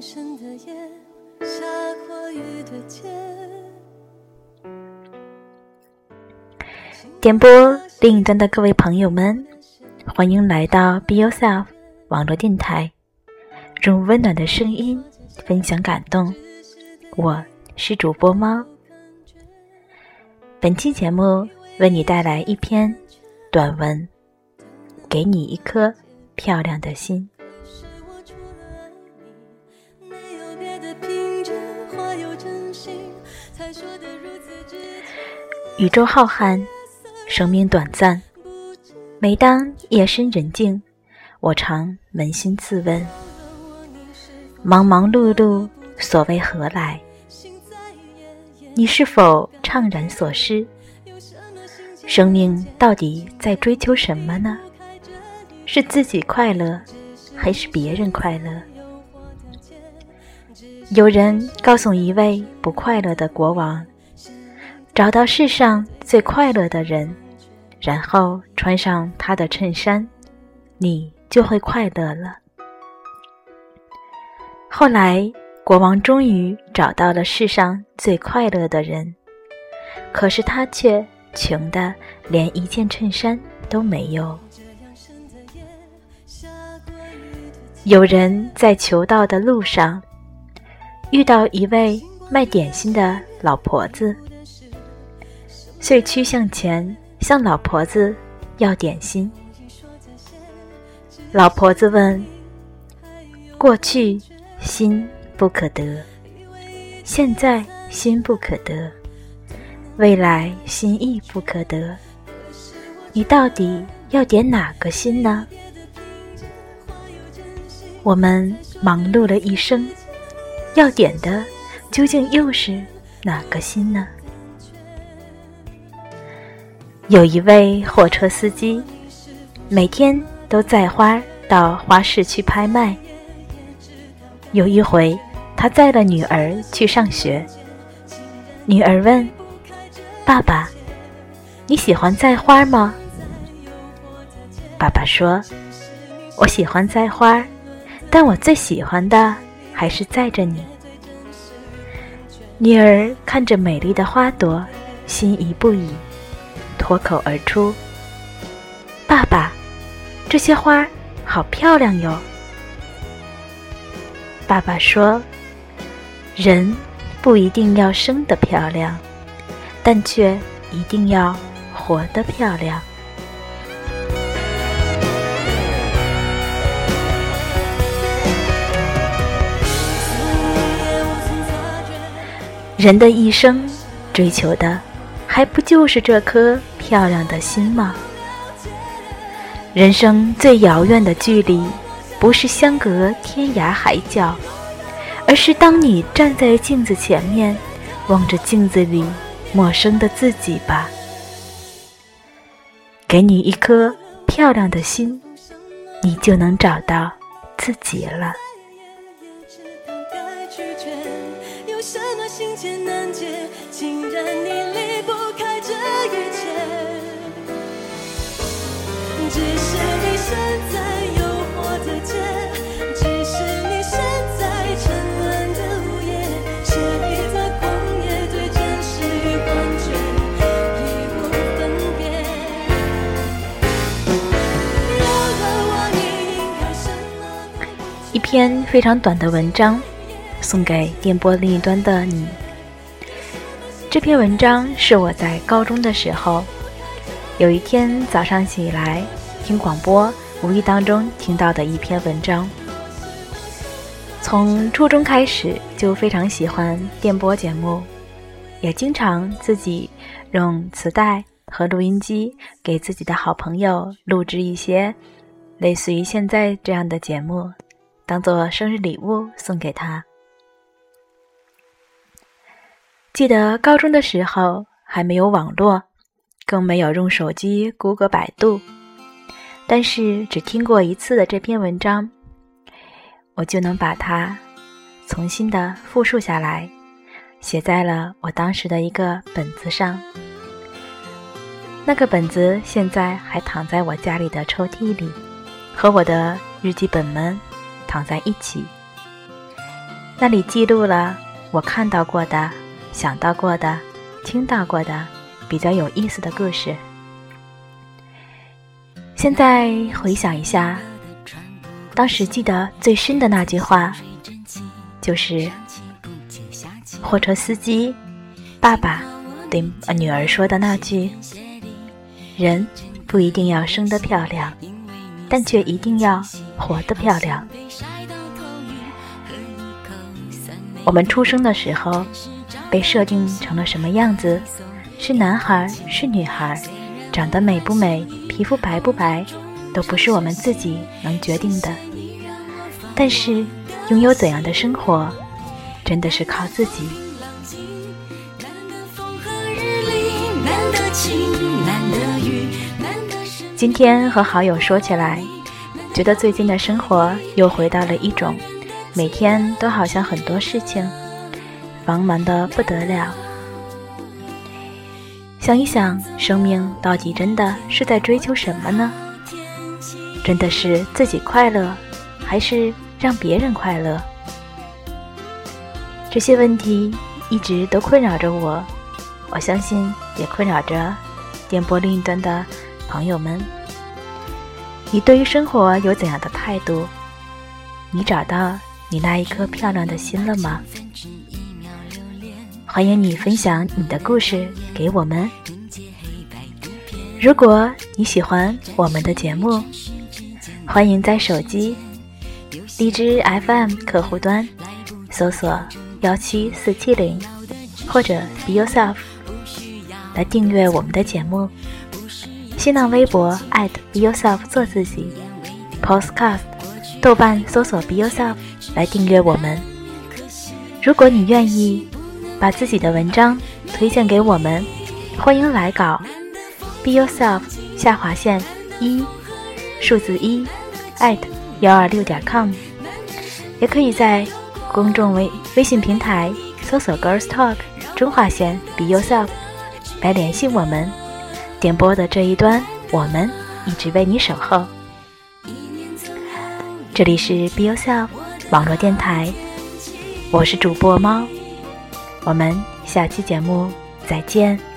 深的夜，下过雨的街。点播另一端的各位朋友们，欢迎来到 Be Yourself 网络电台，用温暖的声音分享感动。我是主播猫。本期节目为你带来一篇短文，给你一颗漂亮的心。宇宙浩瀚，生命短暂。每当夜深人静，我常扪心自问：忙忙碌碌，所谓何来？你是否怅然所失？生命到底在追求什么呢？是自己快乐，还是别人快乐？有人告诉一位不快乐的国王：“找到世上最快乐的人，然后穿上他的衬衫，你就会快乐了。”后来。国王终于找到了世上最快乐的人，可是他却穷的连一件衬衫都没有。有人在求道的路上遇到一位卖点心的老婆子，遂趋向前向老婆子要点心。老婆子问：“过去心？”不可得，现在心不可得，未来心亦不可得。你到底要点哪个心呢？我们忙碌了一生，要点的究竟又是哪个心呢？有一位货车司机，每天都载花到花市去拍卖。有一回。他载了女儿去上学。女儿问：“爸爸，你喜欢栽花吗？”爸爸说：“我喜欢栽花，但我最喜欢的还是载着你。”女儿看着美丽的花朵，心仪不已，脱口而出：“爸爸，这些花好漂亮哟！”爸爸说。人不一定要生得漂亮，但却一定要活得漂亮。人的一生追求的，还不就是这颗漂亮的心吗？人生最遥远的距离，不是相隔天涯海角。而是当你站在镜子前面，望着镜子里陌生的自己吧。给你一颗漂亮的心，你就能找到自己了。只是你现在又活着街，只是你现在沉沦的午夜，写一则旷野对真实与幻觉义无分别。有了我，你应该什么？一篇非常短的文章，送给电波另一端的你。这篇文章是我在高中的时候，有一天早上起来。听广播，无意当中听到的一篇文章。从初中开始就非常喜欢电波节目，也经常自己用磁带和录音机给自己的好朋友录制一些类似于现在这样的节目，当做生日礼物送给他。记得高中的时候还没有网络，更没有用手机、谷歌、百度。但是只听过一次的这篇文章，我就能把它重新的复述下来，写在了我当时的一个本子上。那个本子现在还躺在我家里的抽屉里，和我的日记本们躺在一起。那里记录了我看到过的、想到过的、听到过的比较有意思的故事。现在回想一下，当时记得最深的那句话，就是货车司机爸爸对女儿说的那句：“人不一定要生得漂亮，但却一定要活得漂亮。”我们出生的时候被设定成了什么样子？是男孩，是女孩，长得美不美？皮肤白不白，都不是我们自己能决定的。但是，拥有怎样的生活，真的是靠自己。今天和好友说起来，觉得最近的生活又回到了一种每天都好像很多事情，繁忙的不得了。想一想，生命到底真的是在追求什么呢？真的是自己快乐，还是让别人快乐？这些问题一直都困扰着我，我相信也困扰着电波另一端的朋友们。你对于生活有怎样的态度？你找到你那一颗漂亮的心了吗？欢迎你分享你的故事给我们。如果你喜欢我们的节目，欢迎在手机荔枝 FM 客户端搜索幺七四七零或者 Be Yourself 来订阅我们的节目。新浪微博 @Be Yourself 做自己，Podcast 豆瓣搜索 Be Yourself 来订阅我们。如果你愿意。把自己的文章推荐给我们，欢迎来稿，be yourself 下划线一数字一 at 幺二六点 com，也可以在公众微微信平台搜索 girls talk 中划线 be yourself 来联系我们。点播的这一端，我们一直为你守候。这里是 be yourself 网络电台，我是主播猫。我们下期节目再见。